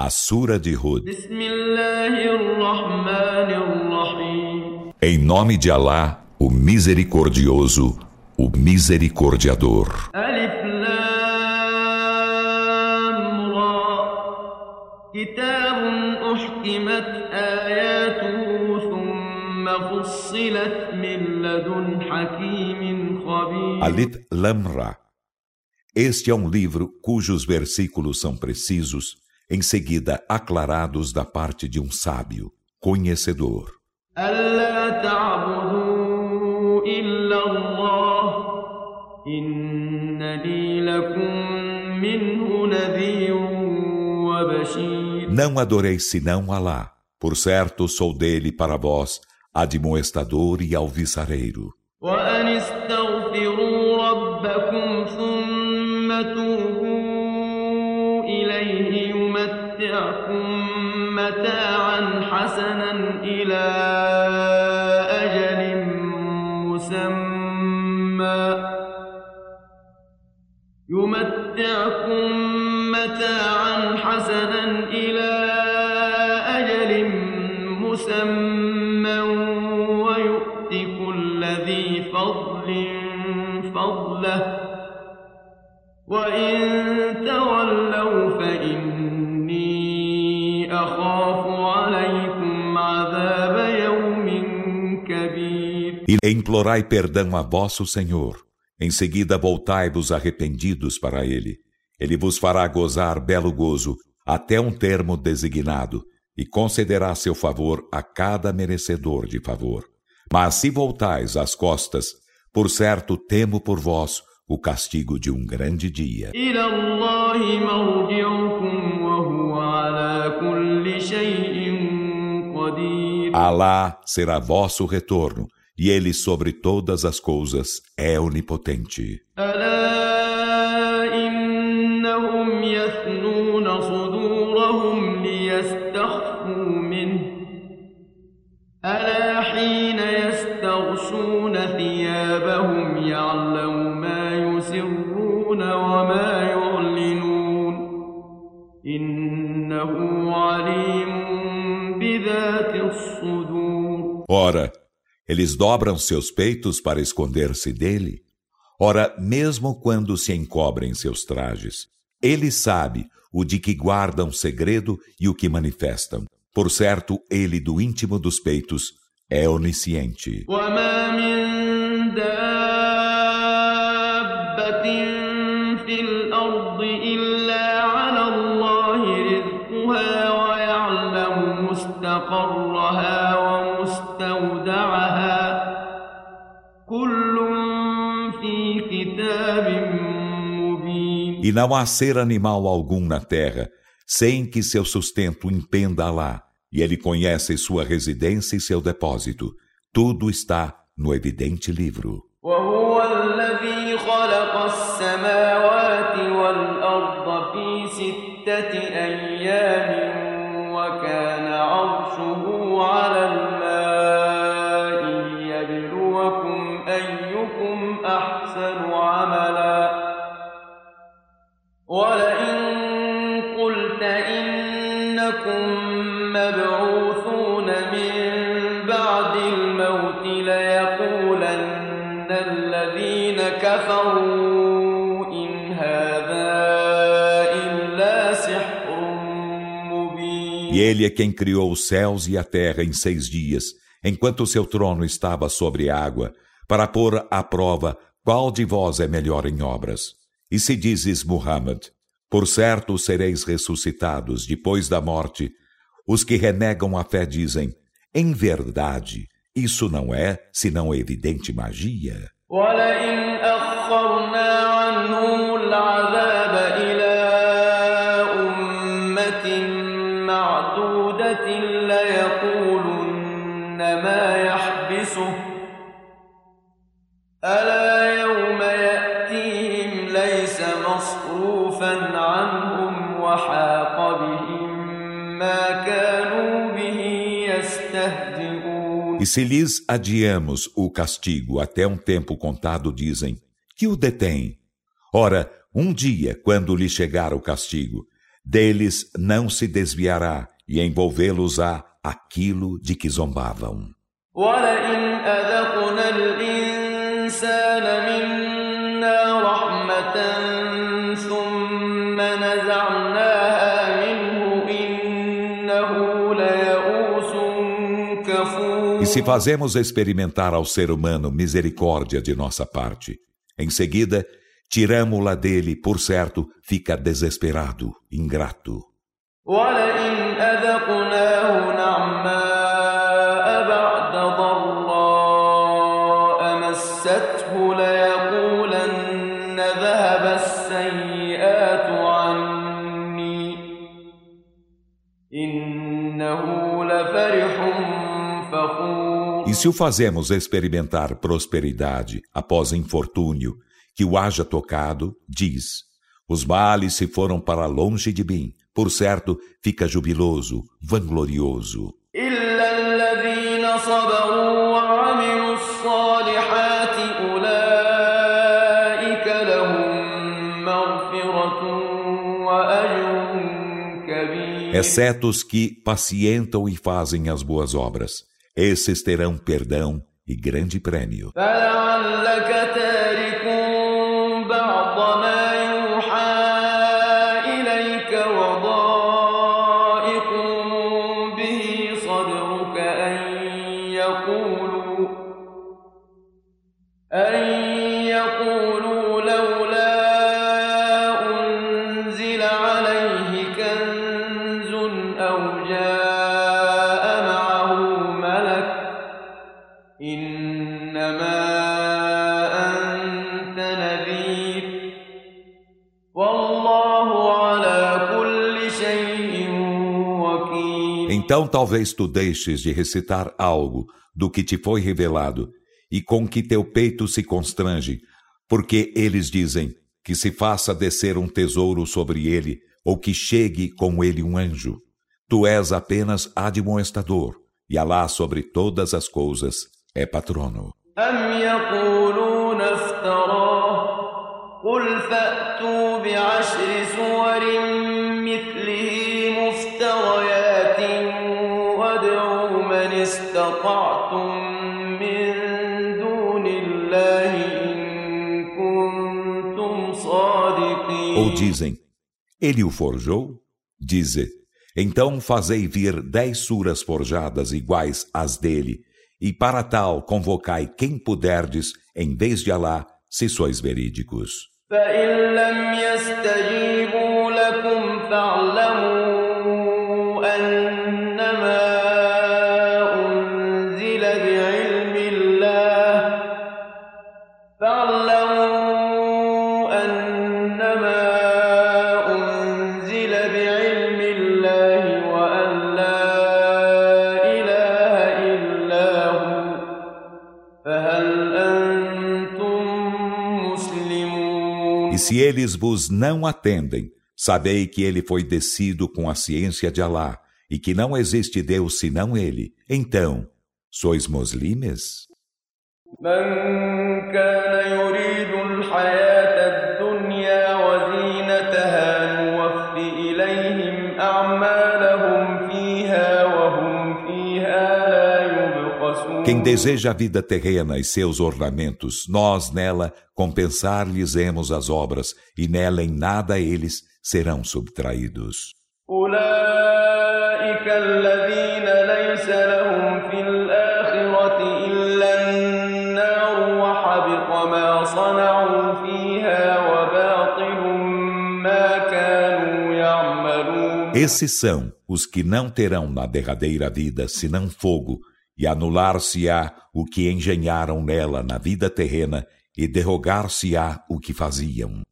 A Sura de Hud. Em nome de Alá, o Misericordioso, o Misericordiador. Alif Lam Ra. Kitabun uhkimat ayatuhu thumma fussilat min ladun hakimin khabir. Alif Lam Ra. Este é um livro cujos versículos são precisos em seguida aclarados da parte de um sábio, conhecedor. ألا تعبدوا إلا الله إنني لكم منه نذير وبشير Não adoreis senão Alá. Por certo, sou dele para vós, admoestador e alviçareiro. وأن استغفروا يمتعكم متاعا حسنا إلى أجل مسمى ويؤت كل ذي فضل فضله وإن تولوا فإني أخاف عليكم عذاب يوم كبير E implorai perdão a vosso Senhor. Em seguida voltai-vos arrependidos para ele. Ele vos fará gozar belo gozo até um termo designado e concederá seu favor a cada merecedor de favor. Mas se voltais as costas, por certo temo por vós o castigo de um grande dia. Alá será vosso retorno, e ele sobre todas as coisas é onipotente. Alá صدورهم ليستخفوا منه ألا حين يستغشون ثيابهم يعلم ما يسرون وما يعلنون إنه عليم بذات الصدور Ora, eles dobram seus peitos para esconder-se dele? Ora, mesmo quando se encobrem seus trajes, ele sabe o de que guardam segredo e o que manifestam. Por certo, ele do íntimo dos peitos é onisciente. E não há ser animal algum na terra, sem que seu sustento impenda lá, e ele conhece sua residência e seu depósito. Tudo está no evidente livro. ele é quem criou os céus e a terra em seis dias, enquanto seu trono estava sobre água, para pôr à prova qual de vós é melhor em obras. E se dizes, Muhammad, por certo sereis ressuscitados depois da morte, os que renegam a fé dizem, em verdade, isso não é senão evidente magia. ولئن أخرنا عنهم العذاب se lhes adiamos o castigo até um tempo contado, dizem, que o detém. Ora, um dia, quando lhe chegar o castigo, deles não se desviará e envolvê-los-á aquilo de que zombavam. Se fazemos experimentar ao ser humano misericórdia de nossa parte, em seguida tiramo-la dele, por certo, fica desesperado, ingrato. Se o fazemos experimentar prosperidade após infortúnio, que o haja tocado, diz: Os males se foram para longe de mim, por certo, fica jubiloso, vanglorioso. Exceto os que pacientam e fazem as boas obras. Esses terão perdão e grande prêmio. Então talvez tu deixes de recitar algo do que te foi revelado e com que teu peito se constrange, porque eles dizem que se faça descer um tesouro sobre ele ou que chegue com ele um anjo. Tu és apenas admoestador, e Alá sobre todas as coisas é patrono. قل فأتوا بعشر سور استطعتم من دون الله إن كنتم صادقين Ou dizem, ele o forjou? Dize, então fazei vir dez suras forjadas iguais às dele, e para tal convocai quem puderdes, em vez de Alá, se sois verídicos. فإن لم يستجيبوا لكم فاعلموا se eles vos não atendem, sabei que ele foi descido com a ciência de Alá e que não existe Deus senão ele. Então, sois muslimes? من كان يريد الحياة Quem deseja a vida terrena e seus ornamentos, nós nela compensar-lhes-emos as obras, e nela em nada eles serão subtraídos. Esses são os que não terão na derradeira vida senão fogo, e anular-se-á o que engenharam nela na vida terrena e derrogar-se-á o que faziam.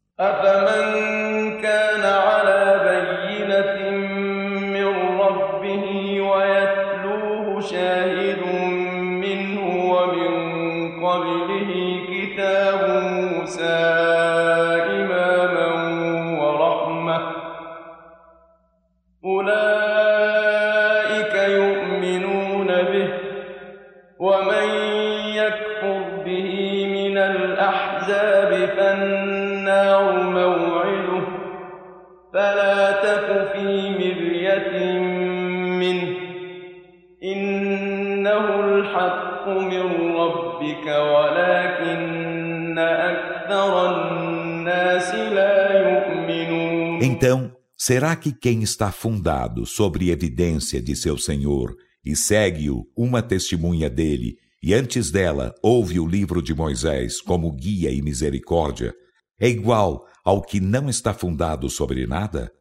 Então, será que quem está fundado sobre evidência de seu Senhor e segue-o uma testemunha dele, e antes dela ouve o livro de Moisés como guia e misericórdia, é igual ao que não está fundado sobre nada?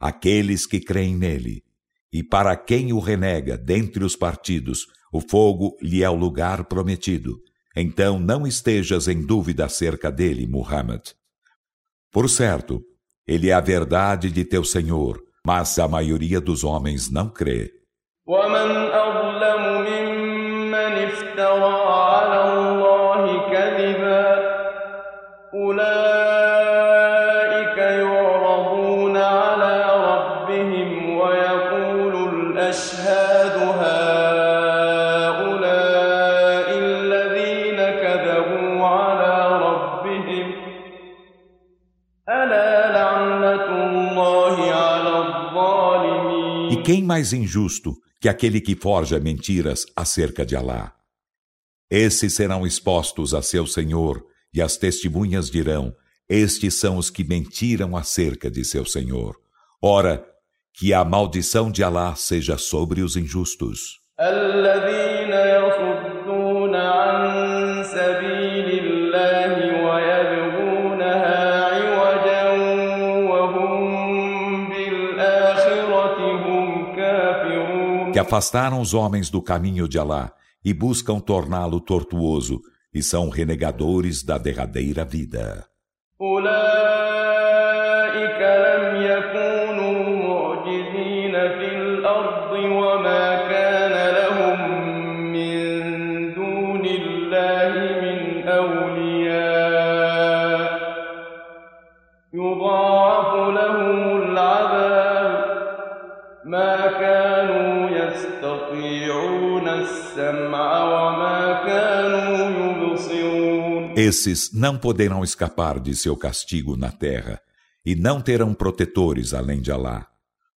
Aqueles que creem nele, e para quem o renega dentre os partidos, o fogo lhe é o lugar prometido. Então não estejas em dúvida acerca dele, Muhammad. Por certo, ele é a verdade de teu Senhor, mas a maioria dos homens não crê. ومن أظلم ممن افترى على الله كذبا أولئك quem mais injusto que aquele que forja mentiras acerca de Alá? Esses serão expostos a seu Senhor, e as testemunhas dirão: Estes são os que mentiram acerca de seu Senhor. Ora, que a maldição de Alá seja sobre os injustos. الذين يصدون afastaram os homens do caminho de Alá e buscam torná-lo tortuoso, e são renegadores da derradeira vida. Olá! Esses não poderão escapar de seu castigo na terra, e não terão protetores além de Alá.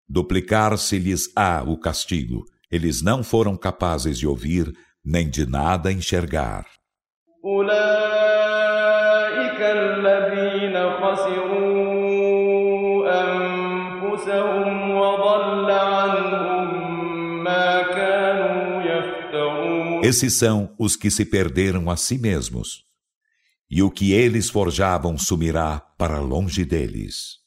Duplicar-se-lhes-á o castigo, eles não foram capazes de ouvir, nem de nada enxergar. أولئك الذين خسروا Esses são os que se perderam a si mesmos. E o que eles forjavam sumirá para longe deles.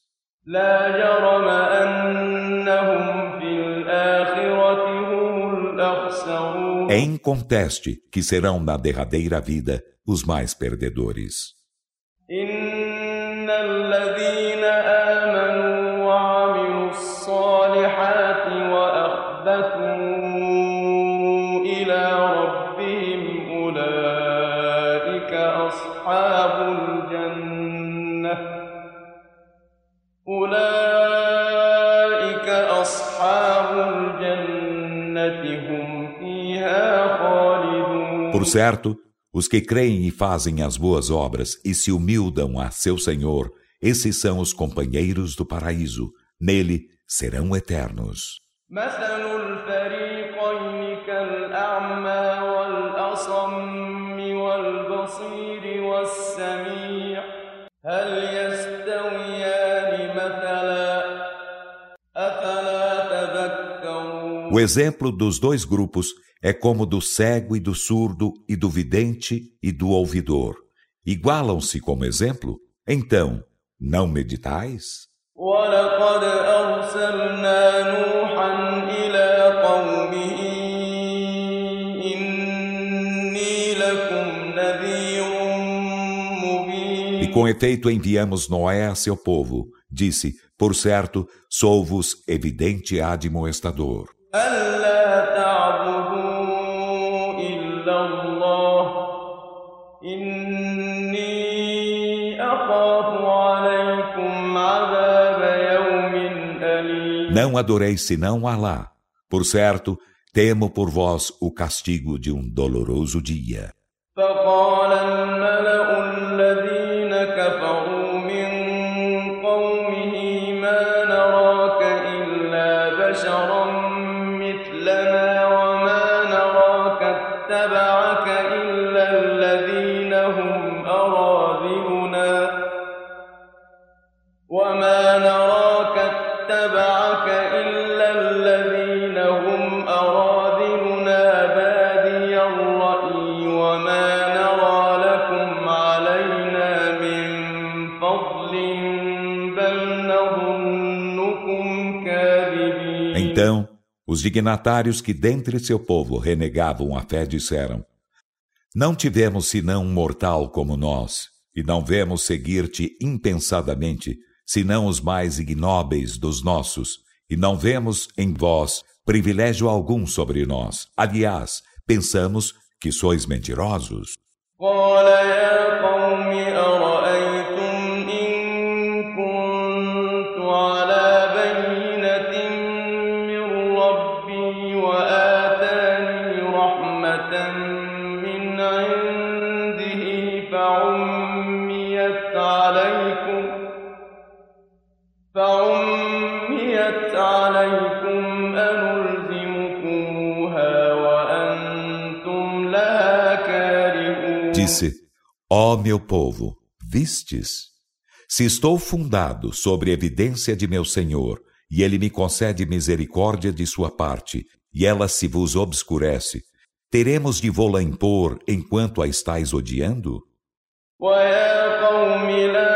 É inconteste que serão na derradeira vida os mais perdedores. Por certo, os que creem e fazem as boas obras e se humildam a seu Senhor, esses são os companheiros do paraíso. Nele serão eternos. مثل O exemplo dos dois grupos é como do cego e do surdo, e do vidente e do ouvidor. Igualam-se como exemplo? Então, não meditais? ولقد أرسلنا نوحا إلى قومه إني لكم نذير E مبين com efeito enviamos Noé a seu povo. Disse, por certo, sou-vos evidente admoestador. ألا تعبدوا إلا الله إني أخاف عليكم عذاب يوم أليم Não adoreis senão Alá. Por certo, temo por vós o castigo de um doloroso dia. فقال Então, os dignatários que dentre seu povo renegavam a fé disseram: Não tivemos senão um mortal como nós, e não vemos seguir-te impensadamente, senão os mais ignóbeis dos nossos, e não vemos em vós privilégio algum sobre nós. Aliás, pensamos que sois mentirosos. Disse: Ó meu povo, vistes? Se estou fundado sobre evidência de meu Senhor, e ele me concede misericórdia de sua parte, e ela se vos obscurece, teremos de vô-la impor enquanto a estáis odiando? ويا قوم لا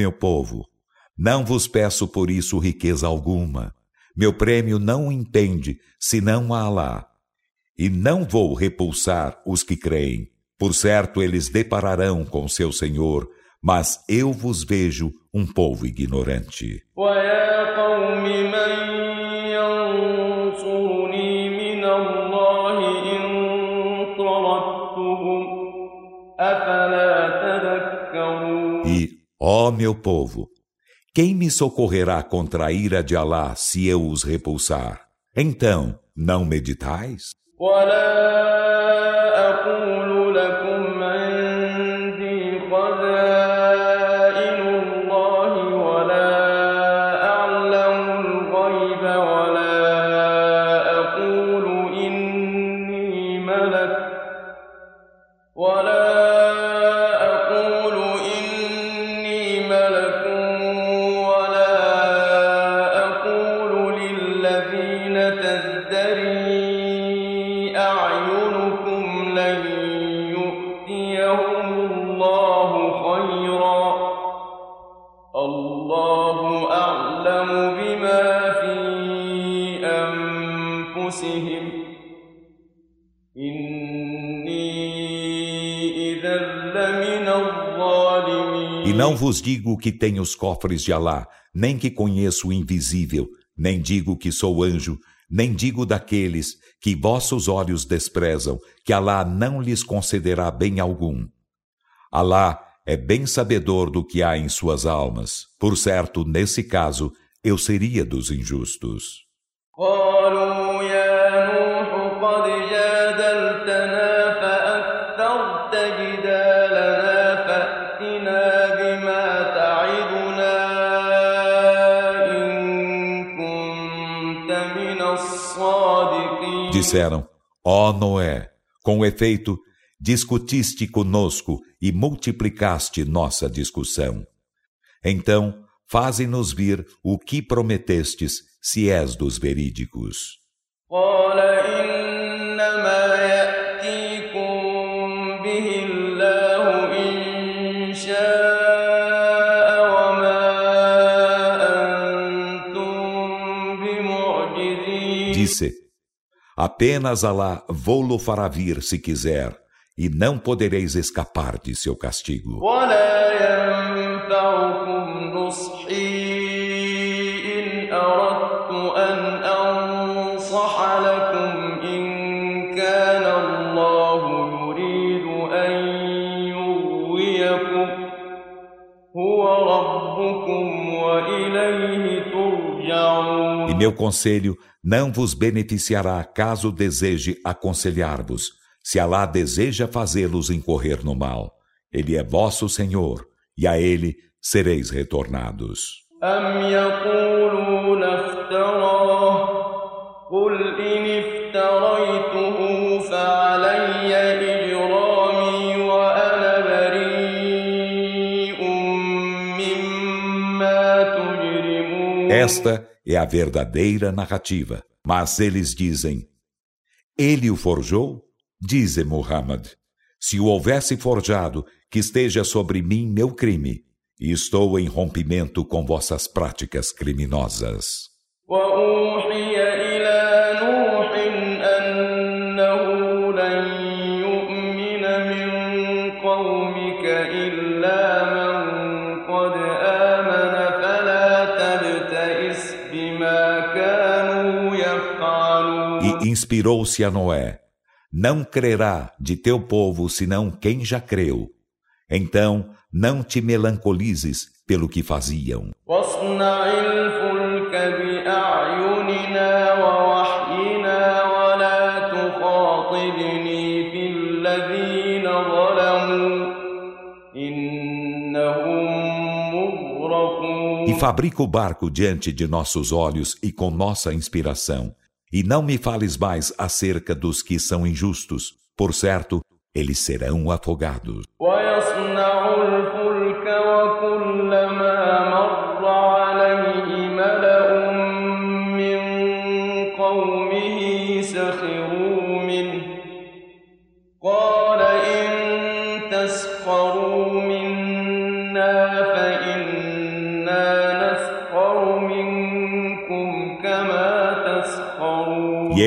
meu povo, não vos peço por isso riqueza alguma. Meu prêmio não impende, senão a Alá. E não vou repulsar os que creem. Por certo, eles depararão com seu Senhor, mas eu vos vejo um povo ignorante. Ó meu povo, quem me socorrerá contra a ira de Alá se eu os repulsar? Então, não meditais? Não vos digo que tenho os cofres de Alá, nem que conheço o invisível, nem digo que sou anjo, nem digo daqueles que vossos olhos desprezam, que Alá não lhes concederá bem algum. Alá é bem sabedor do que há em suas almas. Por certo, nesse caso, eu seria dos injustos. Oh, disseram: Ó oh Noé, com efeito, discutiste conosco e multiplicaste nossa discussão. Então, faze-nos vir o que prometestes, se és dos verídicos. Disse: Apenas Alá vou-lo fará vir se quiser, e não podereis escapar de seu castigo. meu conselho não vos beneficiará caso deseje aconselhar-vos, se Alá deseja fazê-los incorrer no mal. Ele é vosso Senhor, e a Ele sereis retornados. أم يقولون افتراه قل إن افتريته فعلي إجرامي وأنا بريء مما تجرمون Esta é a verdadeira narrativa. Mas eles dizem: Ele o forjou? Dize Muhammad: Se o houvesse forjado, que esteja sobre mim meu crime, e estou em rompimento com vossas práticas criminosas. inspirou-se a Noé: Não crerá de teu povo senão quem já creu. Então, não te melancolizes pelo que faziam. E fabrica o barco diante de nossos olhos e com nossa inspiração, e não me fales mais acerca dos que são injustos. Por certo, eles serão afogados.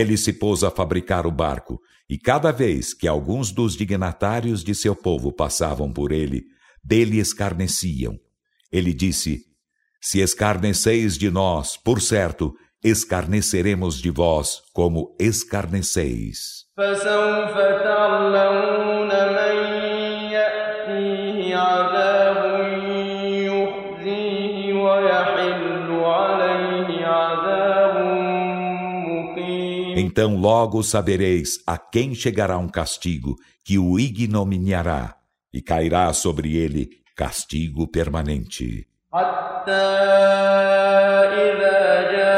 ele se pôs a fabricar o barco. E cada vez que alguns dos dignatários de seu povo passavam por ele, dele escarneciam. Ele disse: Se escarneceis de nós, por certo, escarneceremos de vós como escarneceis. فسوف تعلمون من Então logo sabereis a quem chegará um castigo que o ignominiará, e cairá sobre ele castigo permanente. حتى إذا جاء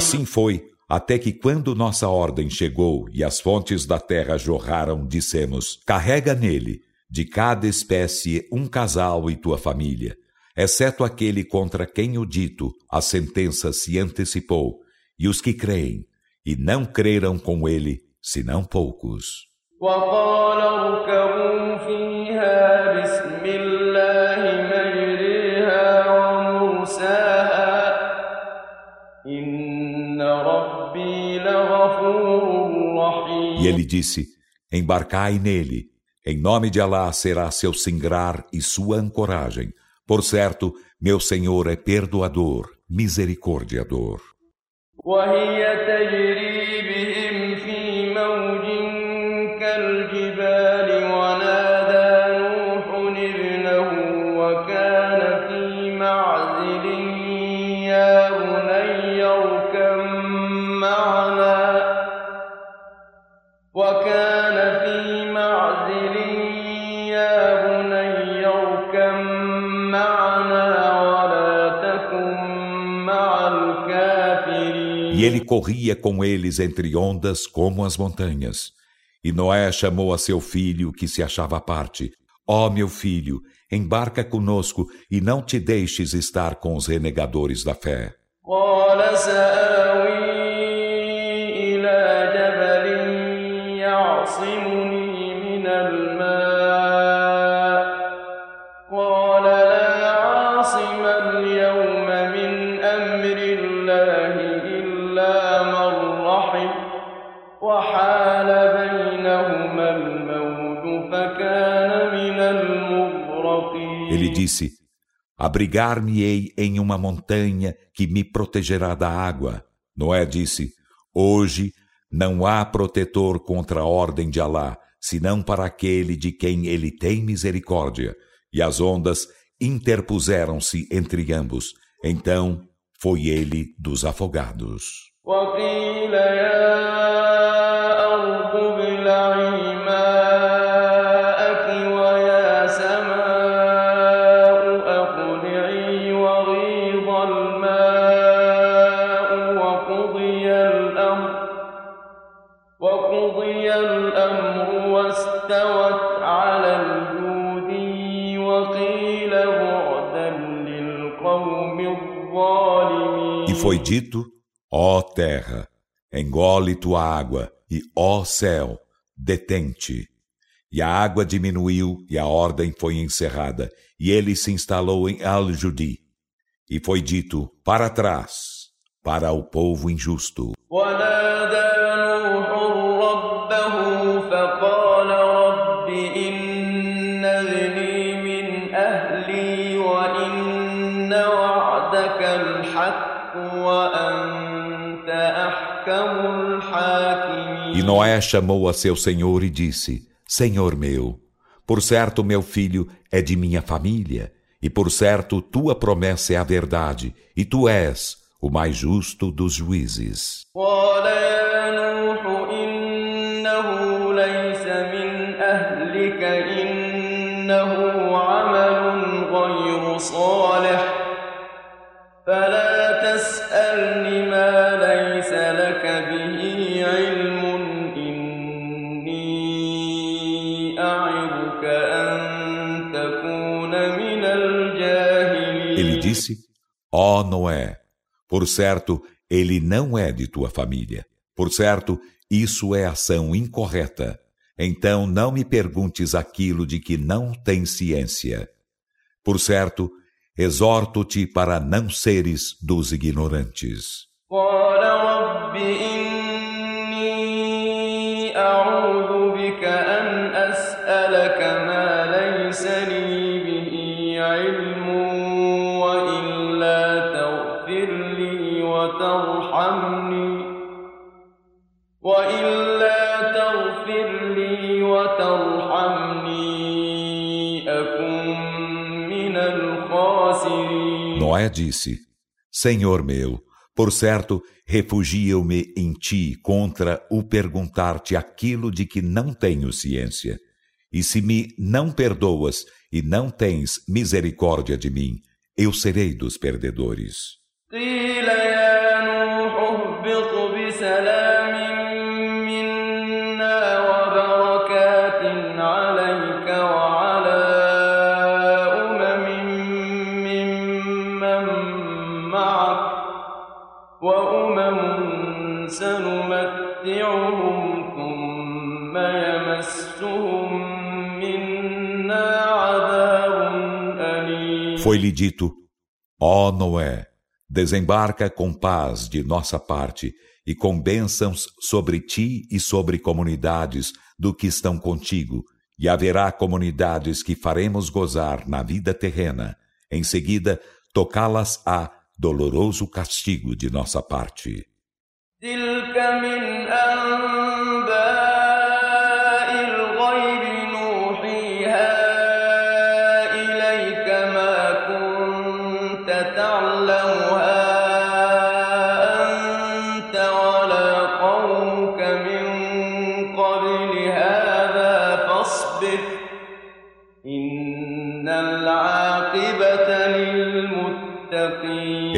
assim foi, até que quando nossa ordem chegou e as fontes da terra jorraram, dissemos: Carrega nele, de cada espécie, um casal e tua família, exceto aquele contra quem o dito, a sentença se antecipou, e os que creem, e não creram com ele, senão poucos. وقال اركبوا فيها بسم الله مجريها ومرساها إن ربي لغفور رحيم E ele disse: Embarcai nele. Em nome de Alá será seu singrar e sua ancoragem. Por certo, meu Senhor é perdoador, misericordiador. وهي تجري بهم ele corria com eles entre ondas como as montanhas. E Noé chamou a seu filho, que se achava à parte: Ó meu filho, embarca conosco e não te deixes estar com os renegadores da fé. قال سآوي إلى جبل يعصمني Ele disse: Abrigar-me-ei em uma montanha que me protegerá da água. Noé disse: Hoje não há protetor contra a ordem de Alá, senão para aquele de quem ele tem misericórdia. E as ondas interpuseram-se entre ambos. Então foi ele dos afogados. وقيل يا E foi dito: Ó terra, engole tua água, e ó céu, detente. E a água diminuiu, e a ordem foi encerrada, e ele se instalou em Al-Judi. E foi dito: Para trás, para o povo injusto. E Noé chamou a seu senhor e disse: Senhor meu, por certo meu filho é de minha família, e por certo tua promessa é a verdade, e tu és o mais justo dos juízes. disse: Ó Noé, por certo, ele não é de tua família. Por certo, isso é ação incorreta. Então não me perguntes aquilo de que não tens ciência. Por certo, exorto-te para não seres dos ignorantes. قال رب إني أعوذ بك أن Noé disse: Senhor meu, por certo, refugio-me em ti contra o perguntar-te aquilo de que não tenho ciência. E se me não perdoas e não tens misericórdia de mim, eu serei dos perdedores. Foi-lhe dito: Ó Noé, desembarca com paz de nossa parte e com bênçãos sobre ti e sobre comunidades do que estão contigo, e haverá comunidades que faremos gozar na vida terrena. Em seguida, tocá-las-á doloroso castigo de nossa parte.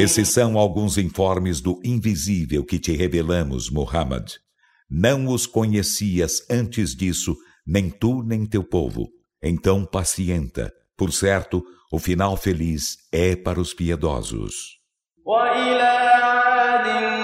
Esses são alguns informes do invisível que te revelamos, Muhammad. Não os conhecias antes disso, nem tu nem teu povo. Então pacienta. Por certo, o final feliz é para os piedosos. وإلى عاد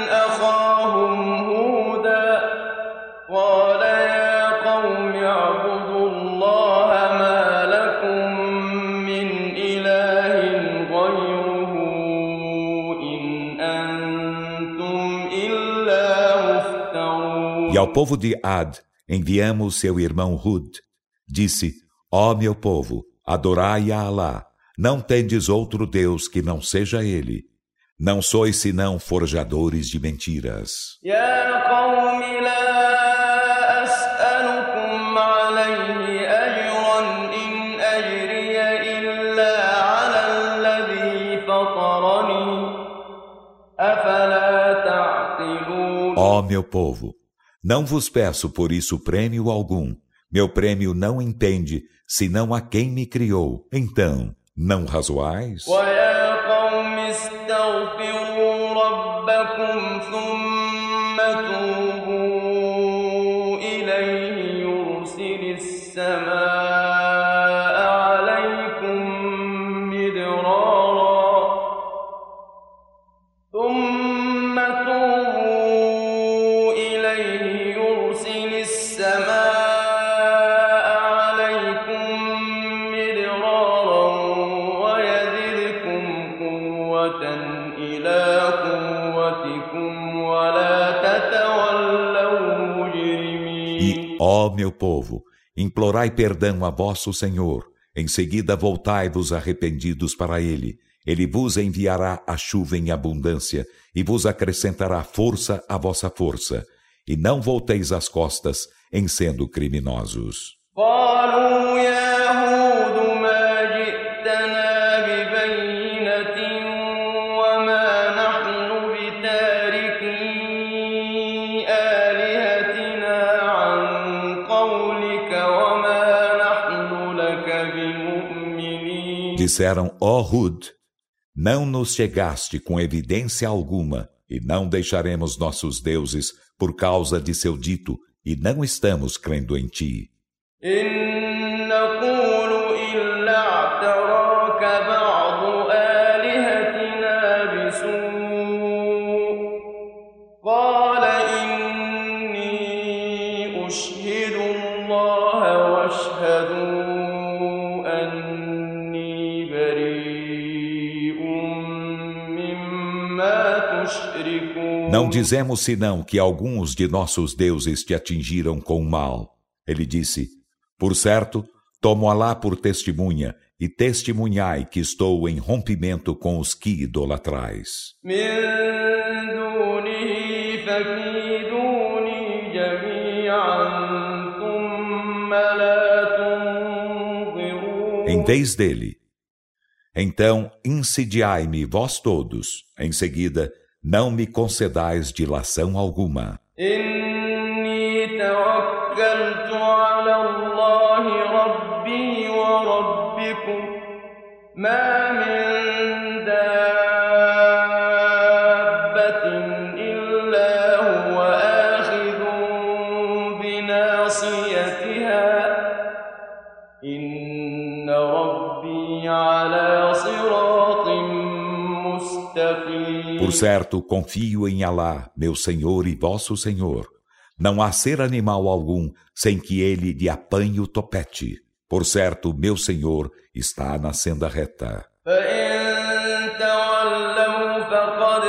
ao povo de Ad enviamos seu irmão Hud. Disse: Ó oh, meu povo, adorai a Alá, não tendes outro Deus que não seja Ele. Não sois senão forjadores de mentiras. Ó oh, meu povo, não vos peço por isso prêmio algum. Meu prêmio não entende, senão a quem me criou. Então, não razoais? meu povo, implorai perdão a vosso Senhor. Em seguida voltai-vos arrependidos para Ele. Ele vos enviará a chuva em abundância e vos acrescentará força à vossa força. E não volteis as costas em sendo criminosos. قالوا يا Disseram, ó Hud, não nos chegaste com evidência alguma, e não deixaremos nossos deuses por causa de seu dito, e não estamos crendo em ti. إن نقول إلا اعتراك Não dizemos senão que alguns de nossos deuses te atingiram com o mal. Ele disse: Por certo, tomo Alá por testemunha e testemunhai que estou em rompimento com os que idolatrais. Em vez dele, então insidiai-me vós todos, em seguida não me concedais dilação alguma. إني توكلت على الله ربي وربكم ما من Por certo, confio em Alá, meu Senhor e vosso Senhor. Não há ser animal algum sem que ele lhe apanhe o topete. Por certo, meu Senhor está na senda reta. فإن تولوا فقد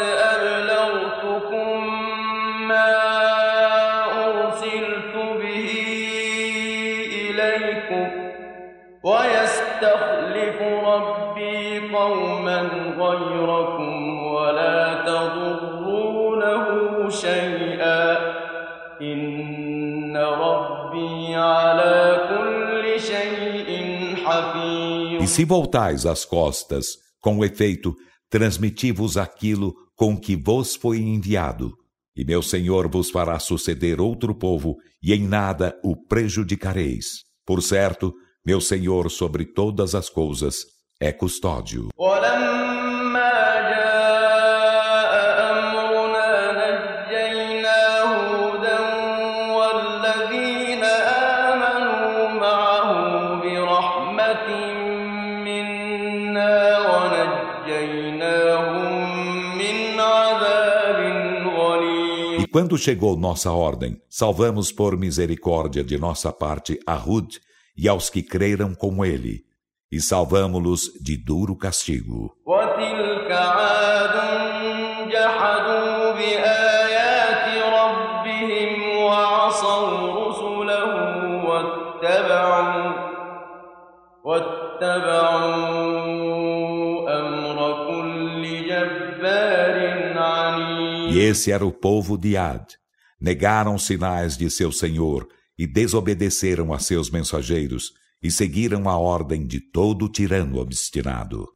شيئا إن ربي على كل شيء حفيظ E se voltais as costas, com efeito, transmiti-vos aquilo com que vos foi enviado. E meu Senhor vos fará suceder outro povo, e em nada o prejudicareis. Por certo, meu Senhor sobre todas as coisas é custódio. E quando chegou nossa ordem, salvamos por misericórdia de nossa parte a Hud e aos que creram com ele, e salvamos-los de duro castigo. Esse era o povo de Ad. Negaram sinais de seu Senhor e desobedeceram a seus mensageiros e seguiram a ordem de todo tirano obstinado.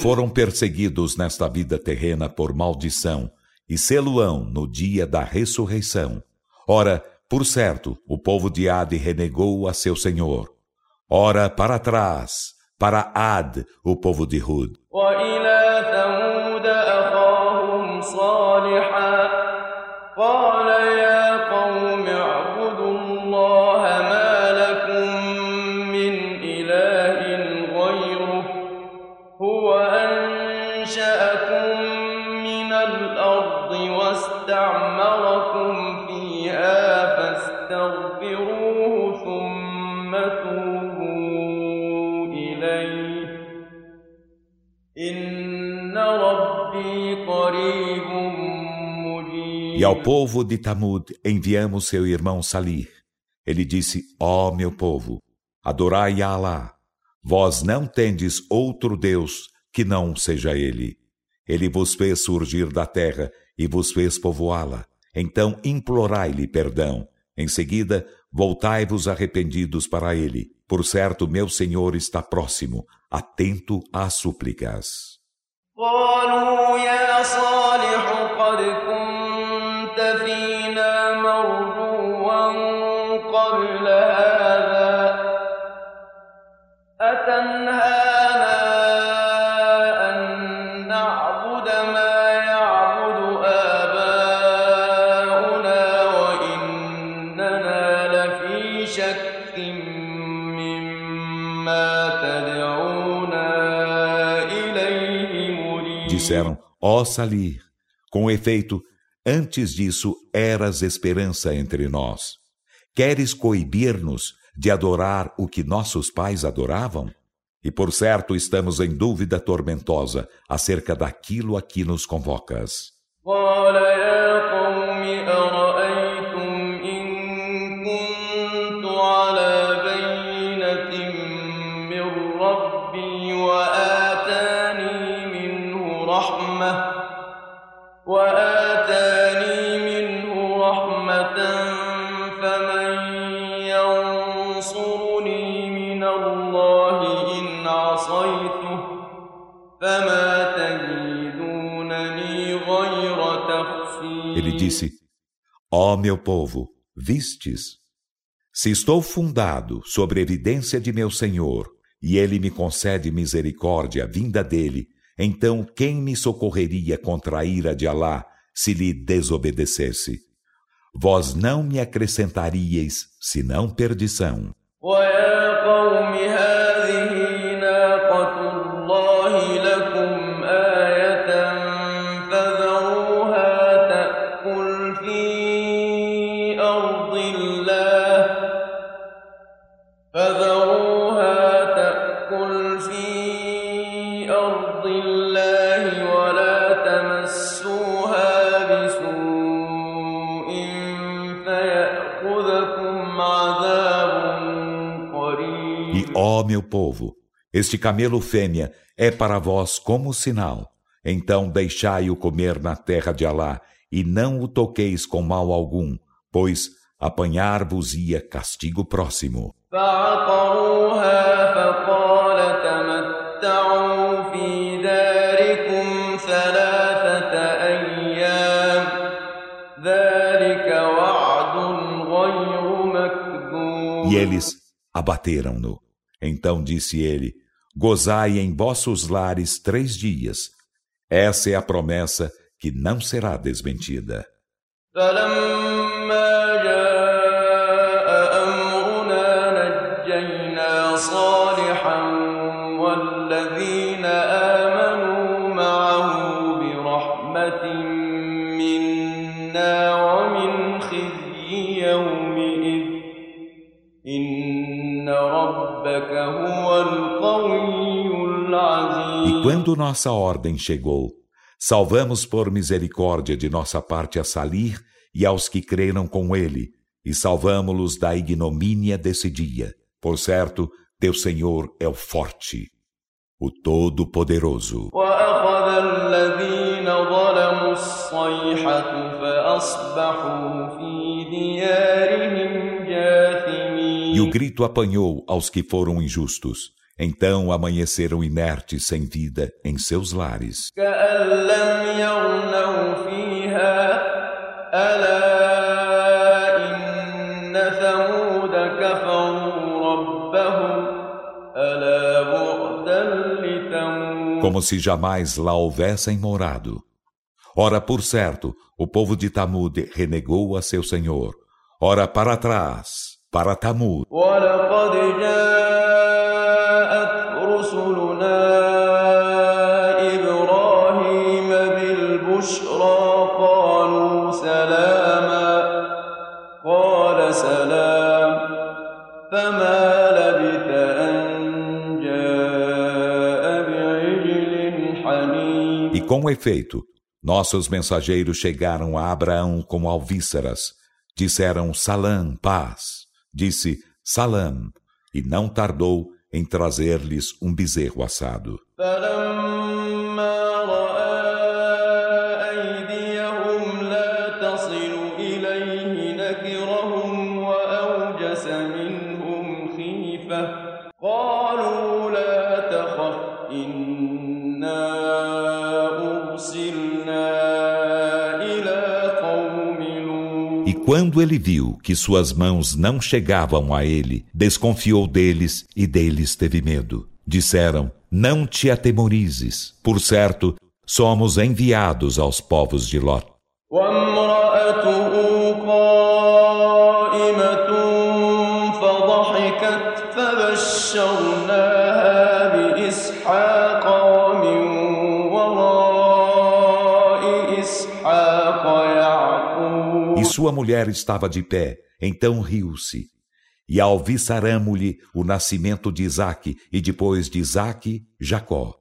Foram perseguidos nesta vida terrena por maldição, e seluão no dia da ressurreição. Ora, por certo, o povo de Ad renegou a seu Senhor. Ora, para trás, para Ad, o povo de Hud. E ao مجيب povo de Tamud enviamos seu irmão Salih. Ele disse: Ó meu povo, adorai a Alá. Vós não tendes outro Deus que não seja Ele. Ele vos fez surgir da terra e vos fez povoá-la. Então implorai-lhe perdão. Em seguida, voltai-vos arrependidos para Ele. Por certo, meu Senhor está próximo, atento às súplicas. قالوا يا صالح قد كنت فينا مرجوا قبل هذا أتنهانا أن نعبد ما يعبد آباؤنا وإننا لفي شك مما تدعونا إليه مريب. Disseram: Ó Salih, com efeito, antes disso eras esperança entre nós. Queres coibir-nos de adorar o que nossos pais adoravam? E por certo estamos em dúvida tormentosa acerca daquilo a que nos convocas. Disse: Ó meu povo, vistes? Se estou fundado sobre evidência de meu Senhor, e ele me concede misericórdia vinda dele, então quem me socorreria contra a ira de Alá se lhe desobedecesse? Vós não me acrescentaríeis senão perdição. E ó meu povo, este camelo fêmea é para vós como sinal. Então deixai-o comer na terra de Alá, e não o toqueis com mal algum, pois apanhar-vos-ia castigo próximo. E eles abateram-no. Então disse ele: gozai em vossos lares três dias. Essa é a promessa que não será desmentida. E quando nossa ordem chegou, salvamos por misericórdia de nossa parte a Salir e aos que creram com ele, e salvamo-los da ignomínia desse dia. Por certo, teu Senhor é o forte, o Todo-Poderoso. E o grito apanhou aos que foram injustos. Então amanheceram inertes sem vida em seus lares. Como se jamais lá houvessem morado. Ora, por certo, o povo de Tamud renegou a seu Senhor. Ora, para trás, para Tamud. Com efeito, nossos mensageiros chegaram a Abraão como alvíceras. Disseram Salam, paz. Disse Salam, e não tardou em trazer-lhes um bezerro assado. E quando ele viu que suas mãos não chegavam a ele, desconfiou deles e deles teve medo. Disseram: Não te atemorizes. Por certo, somos enviados aos povos de Lot. Sua mulher estava de pé, então riu-se. E alviçaramo-lhe o nascimento de Isaque, e depois de Isaque, Jacó.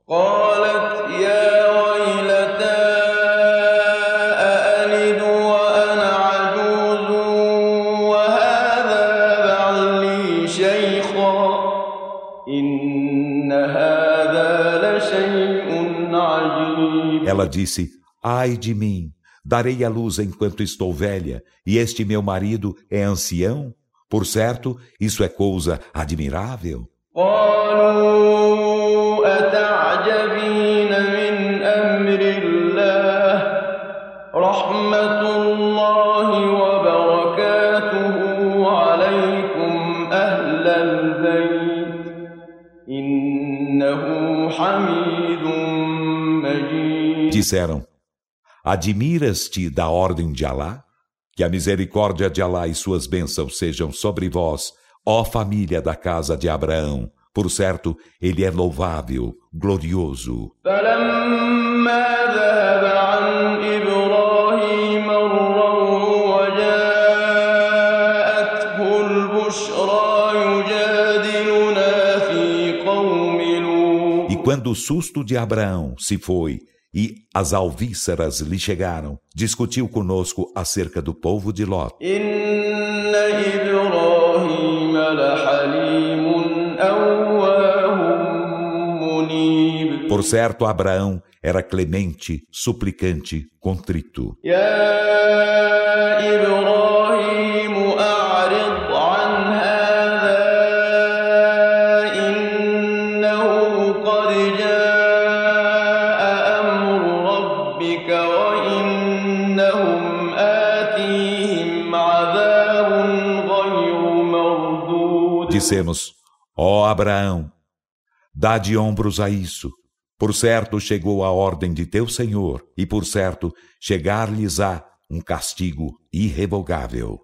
Ela disse: Ai de mim, Darei a luz enquanto estou velha, e este meu marido é ancião? Por certo, isso é coisa admirável. Disseram, Admiras-te da ordem de Alá? Que a misericórdia de Alá e suas bênçãos sejam sobre vós, ó família da casa de Abraão. Por certo, ele é louvável, glorioso. E quando o susto de Abraão se foi e as alvíceras lhe chegaram, discutiu conosco acerca do povo de Lot. Por certo, Abraão era clemente, suplicante, contrito. Dissemos, ó Abraão, Dá de ombros a isso. Por certo chegou a ordem de teu Senhor, e por certo chegar-lhes-á um castigo irrevogável.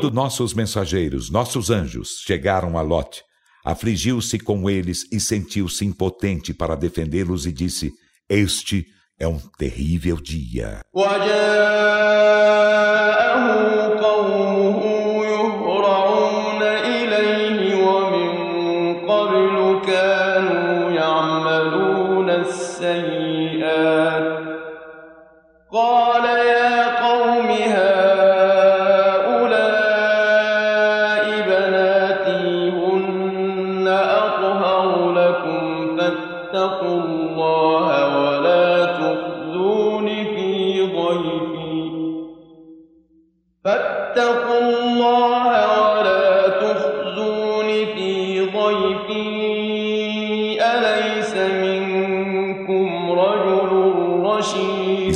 Quando nossos mensageiros, nossos anjos, chegaram a Lot, afligiu-se com eles e sentiu-se impotente para defendê-los e disse: Este é um terrível dia.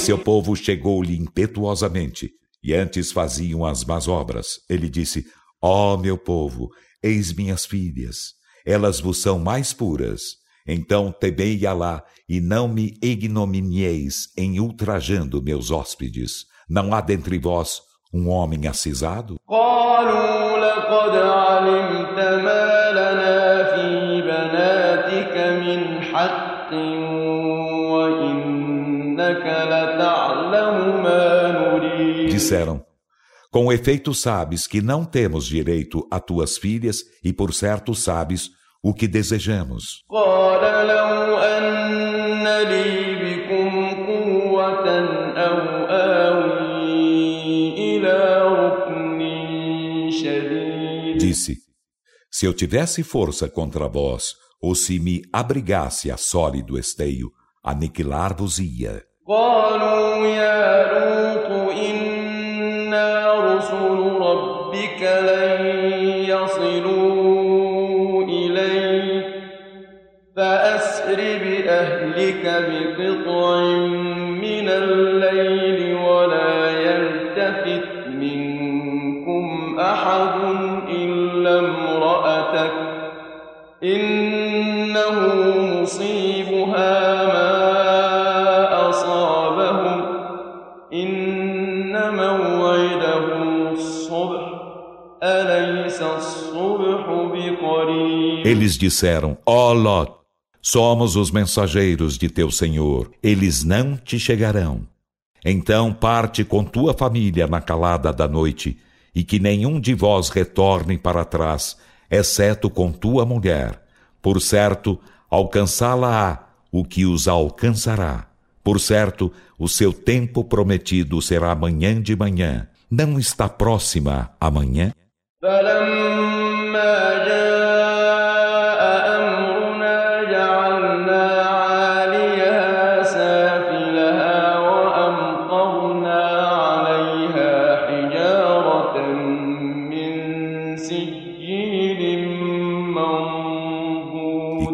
Seu povo chegou-lhe impetuosamente, e antes faziam as más obras. Ele disse: Ó oh, meu povo, eis minhas filhas, elas vos são mais puras. Então temei Alá e não me ignominieis em ultrajando meus hóspedes. Não há dentre vós um homem acisado? Disseram: Com efeito sabes que não temos direito a tuas filhas e por certo sabes o que desejamos. Disse: Se eu tivesse força contra vós, ou se me abrigasse a sólido esteio, aniquilar-vos-ia. قالوا يا لوط إنا رسل ربك لن يصلوا إليك فأسر بأهلك بقطع من الليل ولا يلتفت منكم أحد إلا امرأتك إنه مصيبها Eles disseram: Ó oh Lot, somos os mensageiros de teu Senhor, eles não te chegarão. Então parte com tua família na calada da noite, e que nenhum de vós retorne para trás, exceto com tua mulher. Por certo, alcançá-la-á o que os alcançará. Por certo, o seu tempo prometido será amanhã de manhã. Não está próxima amanhã?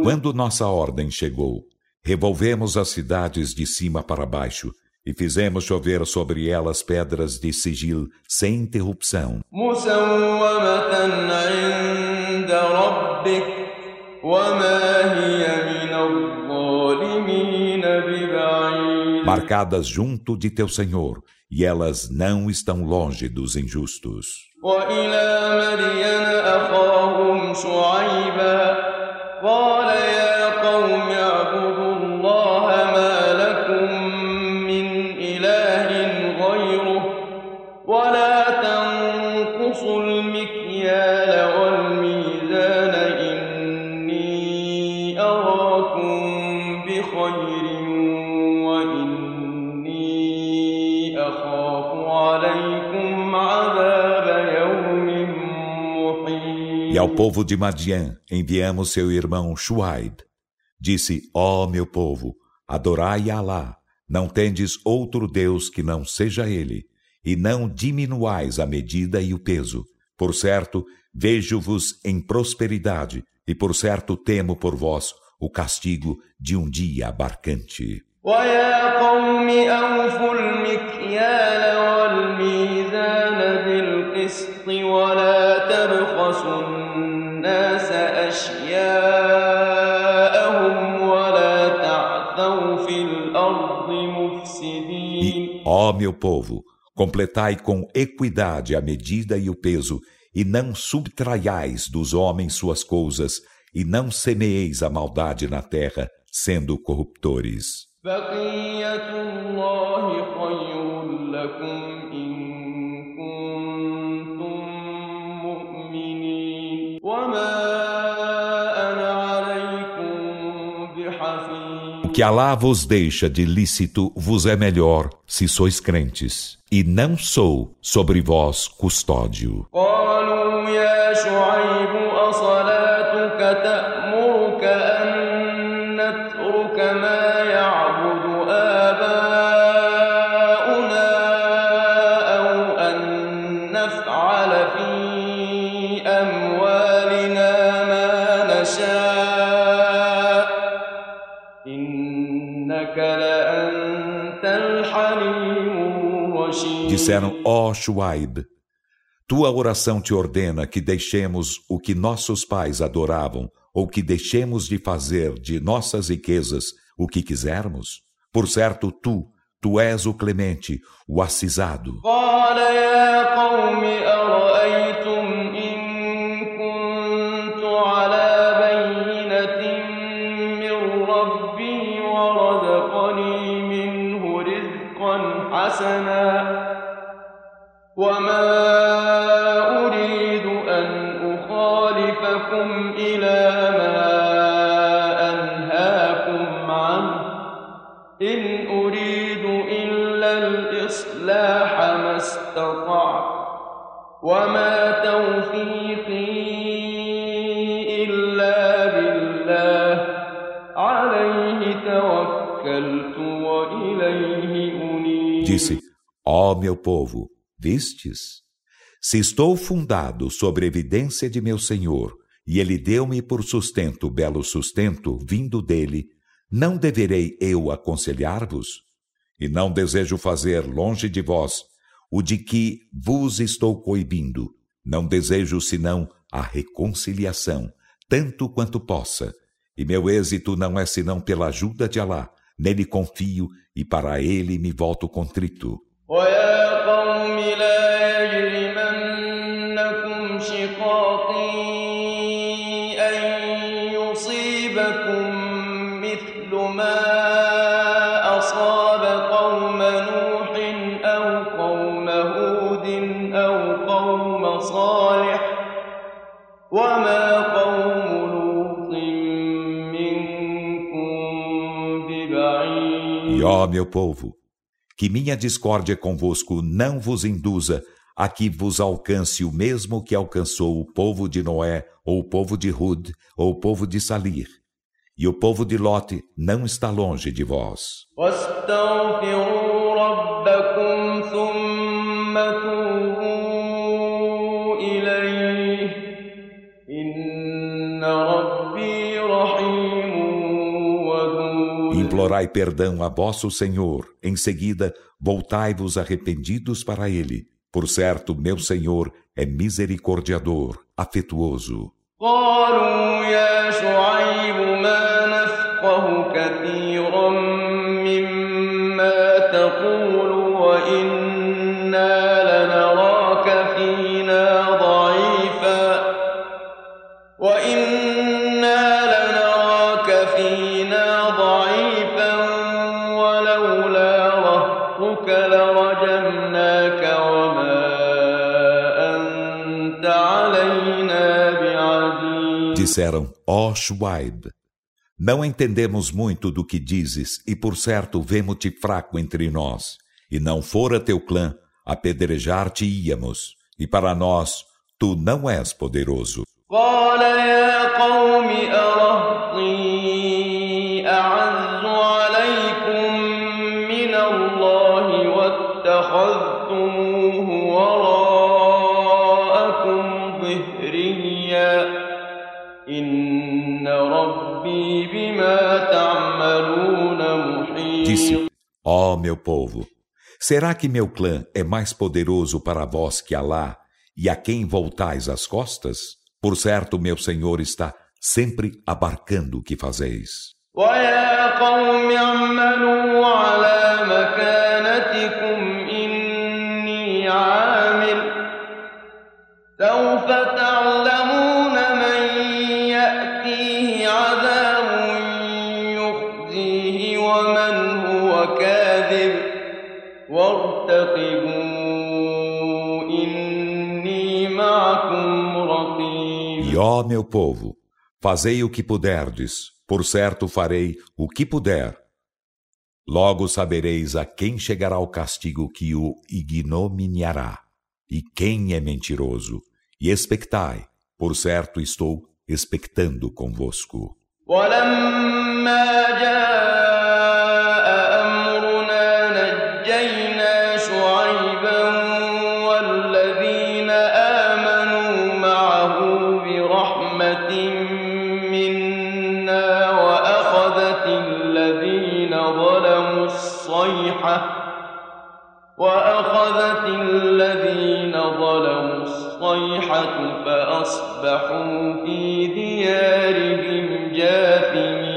Quando nossa ordem chegou, revolvemos as cidades de cima para baixo e fizemos chover sobre elas pedras de sigil sem interrupção. Marcadas junto de teu Senhor, e elas não estão longe dos injustos. قال يا قوم اعبدوا ao povo de Madian enviamos seu irmão Shuaib. Disse: Ó oh, meu povo, adorai Alá, não tendes outro Deus que não seja Ele, e não diminuais a medida e o peso. Por certo, vejo-vos em prosperidade, e por certo temo por vós o castigo de um dia abarcante. ويا قوم أوفوا المكيال والميزان بالقسط ولا تبخسوا E, ó meu povo, completai com equidade a medida e o peso, e não subtraiais dos homens suas coisas, e não semeeis a maldade na terra, sendo corruptores. بقية الله خير لكم إن كنتم مؤمنين وما que Alá vos deixa de lícito vos é melhor, se sois crentes, e não sou sobre vós custódio. Disseram, ó Shuaib, tua oração te ordena que deixemos o que nossos pais adoravam, ou que deixemos de fazer de nossas riquezas o que quisermos? Por certo, tu, tu és o clemente, o acisado. استطعت وما توفيقي إلا بالله عليه توكلت وإليه أنيب Disse, ó meu povo, vistes? Se estou fundado sobre a evidência de meu Senhor, e ele deu-me por sustento belo sustento vindo dele, não deverei eu aconselhar-vos? E não desejo fazer longe de vós o de que vos estou coibindo. Não desejo senão a reconciliação, tanto quanto possa. E meu êxito não é senão pela ajuda de Alá. Nele confio e para ele me volto contrito. Ó meu povo, que minha discórdia convosco não vos induza a que vos alcance o mesmo que alcançou o povo de Noé, ou o povo de Hud, ou o povo de Salir. E o povo de Lote não está longe de vós. Implorai perdão a vosso Senhor, em seguida voltai-vos arrependidos para Ele. Por certo, meu Senhor é misericordiador, afetuoso. قالوا يا شعيب ما نفقه كثيرا Disseram, ó Shuaib, não entendemos muito do que dizes, e por certo vemo-te fraco entre nós. E não fora teu clã, apedrejar-te-íamos, e para nós, tu não és poderoso. قال يا قوم أرهطي أعز عليكم من الله واتخذتموه محيط Ó meu povo, será que meu clã é mais poderoso para vós que Alá e a quem voltais as costas? Por certo, meu Senhor está sempre abarcando o que fazeis. ويا قوم اعملوا على مكانتكم إني عامل سوف ó meu povo, fazei o que puderdes, por certo farei o que puder. Logo sabereis a quem chegará o castigo que o ignominiará, e quem é mentiroso, e expectai, por certo estou expectando convosco. ولما جاء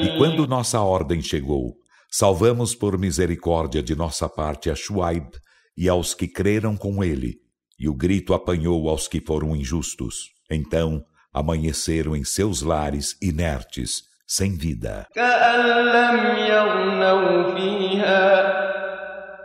E quando nossa ordem chegou, salvamos por misericórdia de nossa parte a Shuaib e aos que creram com ele, e o grito apanhou aos que foram injustos. Então amanheceram em seus lares inertes, sem vida. كأن لم يغنوا فيها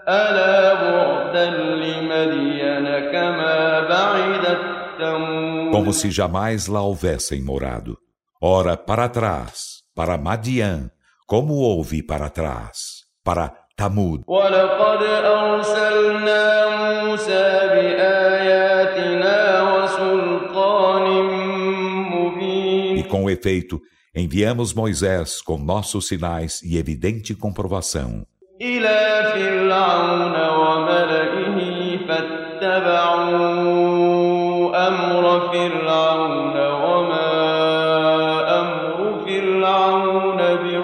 ألا بعدا لمدين كما بعدت ثمود Como se jamais lá houvessem morado. Ora, para trás, para Madian, como houve para trás, para Tamud. ولقد أرسلنا موسى بآياتنا وسلطان مبين E com efeito, enviamos Moisés com nossos sinais e evidente comprovação. إلى فرعون وملئه فاتبعوا أمر فرعون وما أمر فرعون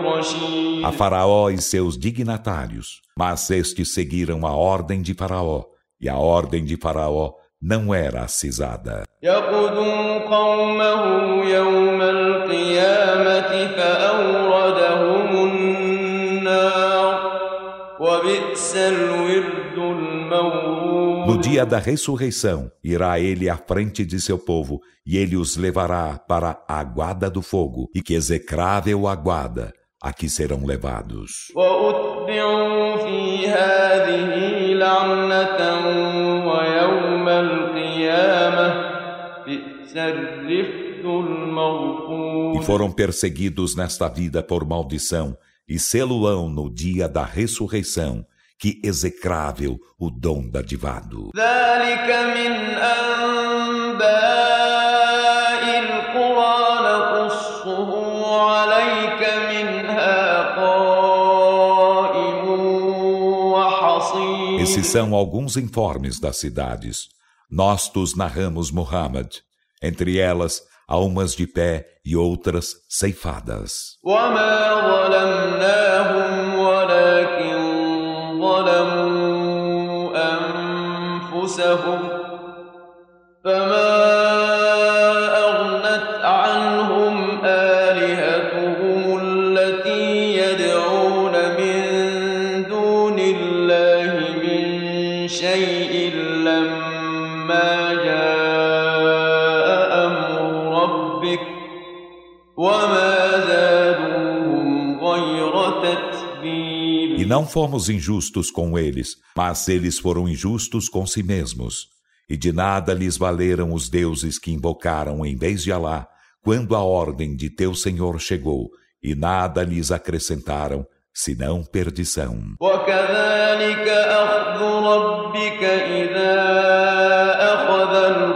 برشيد A Faraó e seus dignatários, mas estes seguiram a ordem de Faraó, e a ordem de Faraó não era acisada. يقدم قومه يوم القيامة فأوردهم النار وبئس الورد المورود No dia da ressurreição, irá ele à frente de seu povo, e ele os levará para a aguada do fogo, e que execrável aguada, a que serão levados. E foram perseguidos nesta vida por maldição, e seluão no dia da ressurreição, que execrável o dom dadivado. ذلك من أنباء القرى نقصه عليك منها قائم وحصيد Esses são alguns informes das cidades. Nós tus narramos Muhammad, entre elas há umas de pé e outras ceifadas. وما ظلمناهم أنفسهم فما fomos injustos com eles, mas eles foram injustos com si mesmos. E de nada lhes valeram os deuses que invocaram em vez de Alá, quando a ordem de teu Senhor chegou, e nada lhes acrescentaram, senão perdição. وكذلك أخذ ربك إذا أخذ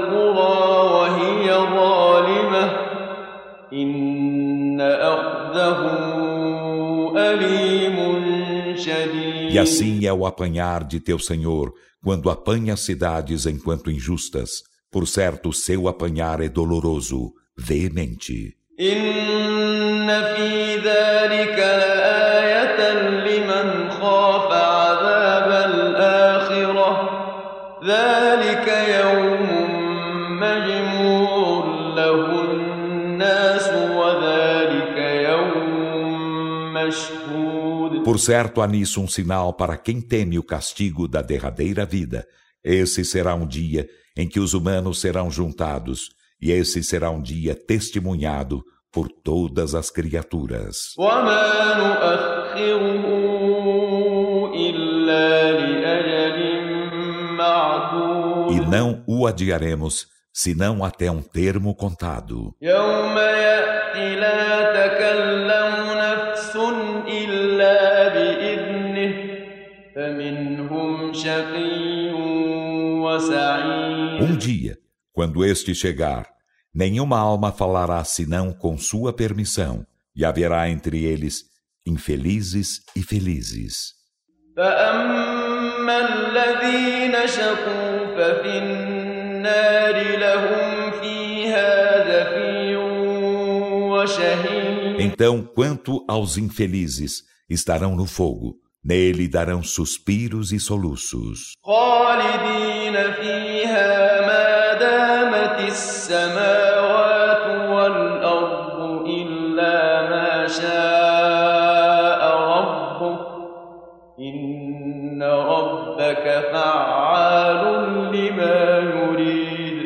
E assim é o apanhar de teu Senhor, quando apanha cidades enquanto injustas. Por certo, seu apanhar é doloroso, veemente. إن في ذلك Por certo, há nisso um sinal para quem teme o castigo da derradeira vida. Esse será um dia em que os humanos serão juntados, e esse será um dia testemunhado por todas as criaturas. E não o adiaremos senão até um termo contado. Um dia, quando este chegar, nenhuma alma falará senão com sua permissão, e haverá entre eles infelizes e felizes. Então, quanto aos infelizes, estarão no fogo. Nele darão suspiros e soluços.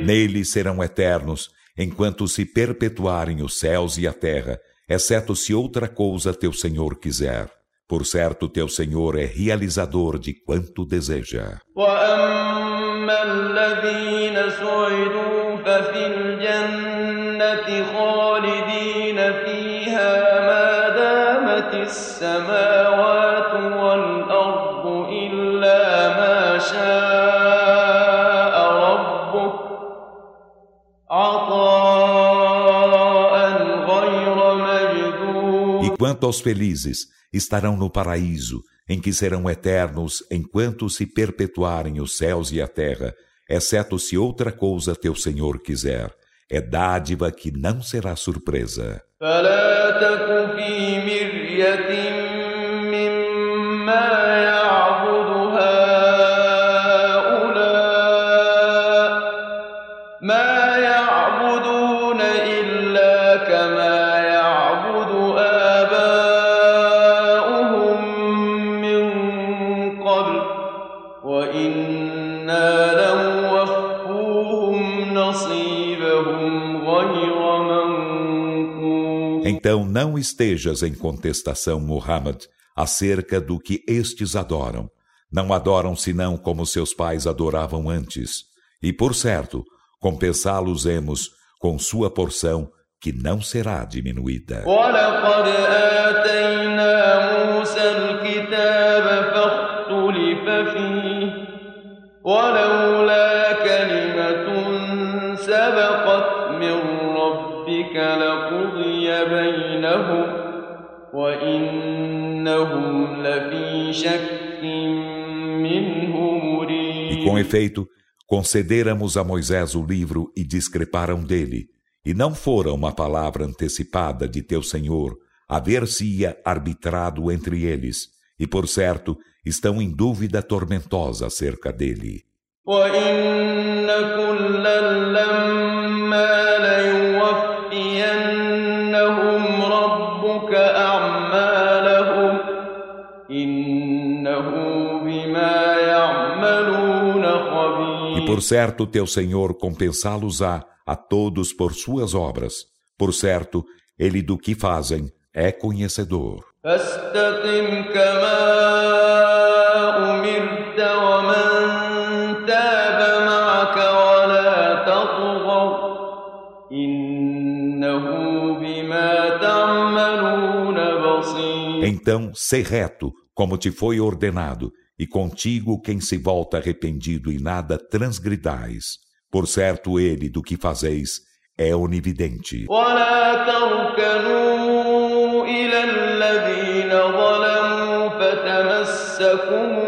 Nele serão eternos, enquanto se perpetuarem os céus e a terra, exceto se outra coisa teu Senhor quiser. Por certo, teu Senhor é realizador de quanto deseja. السماوات quanto aos felizes, estarão no paraíso, em que serão eternos enquanto se perpetuarem os céus e a terra, exceto se outra coisa teu Senhor quiser. É dádiva que não será surpresa. Então não estejas em contestação, Muhammad, acerca do que estes adoram. Não adoram senão como seus pais adoravam antes. E por certo, compensá-los-emos com sua porção que não será diminuída. ولولا E com efeito, concederamos a Moisés o livro e discreparam dele, e não fora uma palavra antecipada de teu Senhor, haver-se-ia arbitrado entre eles, e por certo, estão em dúvida tormentosa acerca dele. E Por certo, teu Senhor compensá-los-á a todos por suas obras. Por certo, ele do que fazem é conhecedor. Então, sei reto, como te foi ordenado, e contigo quem se volta arrependido e nada transgridais. Por certo, ele do que fazeis é onividente. ولا تركنوا إلى الذين ظلموا فتمسكم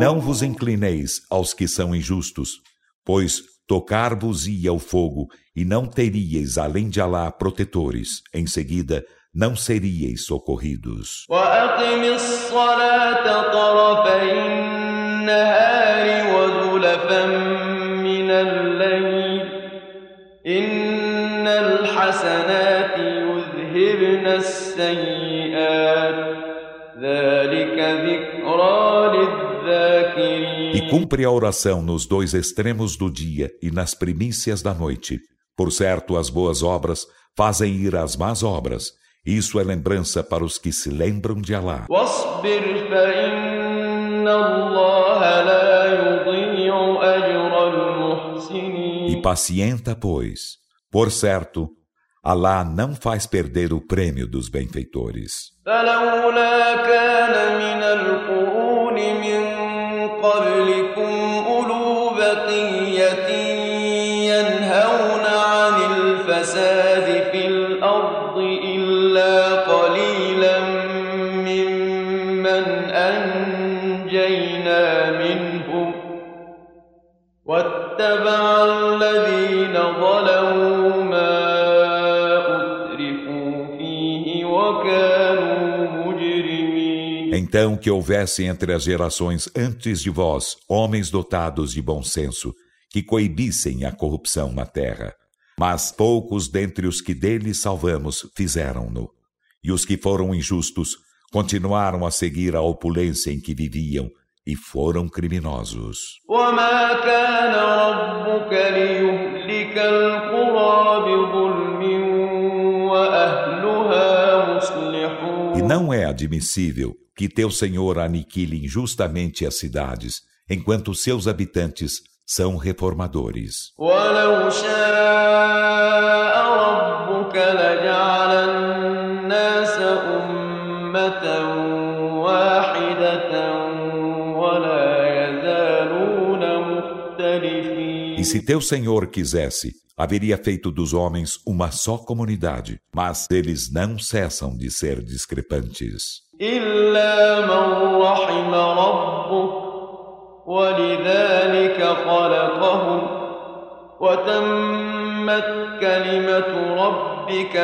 não vos inclineis aos que são injustos, pois tocar-vos-ia o fogo e não teríeis além de Alá protetores. Em seguida, não seríeis socorridos. E cumpre a oração nos dois extremos do dia e nas primícias da noite. Por certo, as boas obras fazem ir as más obras. Isso é lembrança para os que se lembram de Alá. E pacienta, pois. Por certo, Alá não faz perder o prêmio dos benfeitores. قبلكم أولو بقية Então que houvesse entre as gerações antes de vós homens dotados de bom senso, que coibissem a corrupção na terra. Mas poucos dentre os que dele salvamos fizeram-no. E os que foram injustos continuaram a seguir a opulência em que viviam e foram criminosos. E não é admissível que teu Senhor aniquile injustamente as cidades, enquanto seus habitantes são reformadores. E se teu Senhor quisesse, haveria feito dos homens uma só comunidade, mas eles não cessam de ser discrepantes. إلا من رحم ربك ولذلك خلقهم وتمت كلمة ربك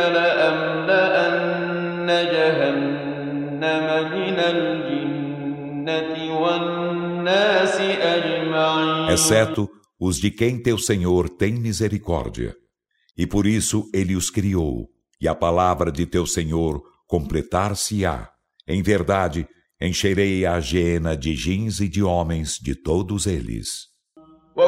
لأملأن جهنم من الجنة والناس أجمعين Exceto os de quem teu Senhor tem misericórdia. E por isso ele os criou, e a palavra de teu Senhor completar-se-á. Em verdade, encherei a hiena de jins e de homens de todos eles. E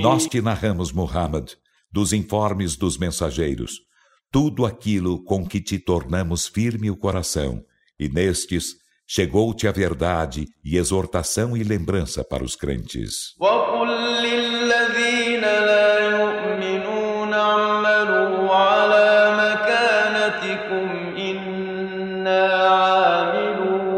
nós te narramos, Muhammad, dos informes dos mensageiros, tudo aquilo com que te tornamos firme o coração, e nestes chegou-te a verdade e exortação e lembrança para os crentes.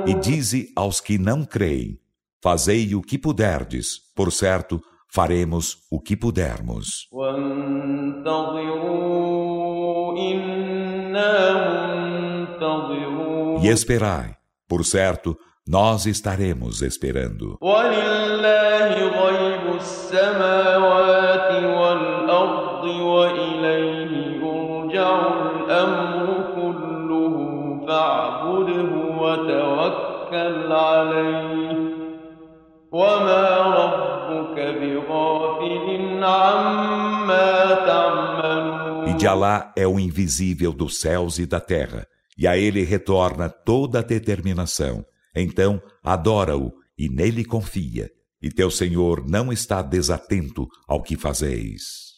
E dize aos que não creem, fazei o que puderdes, por certo, faremos o que pudermos. E esperai, por certo, nós estaremos esperando. وتوكل عليه وما e de Alá é o invisível dos céus e da terra, e a ele retorna toda a determinação. Então, adora-o e nele confia, e teu Senhor não está desatento ao que fazeis.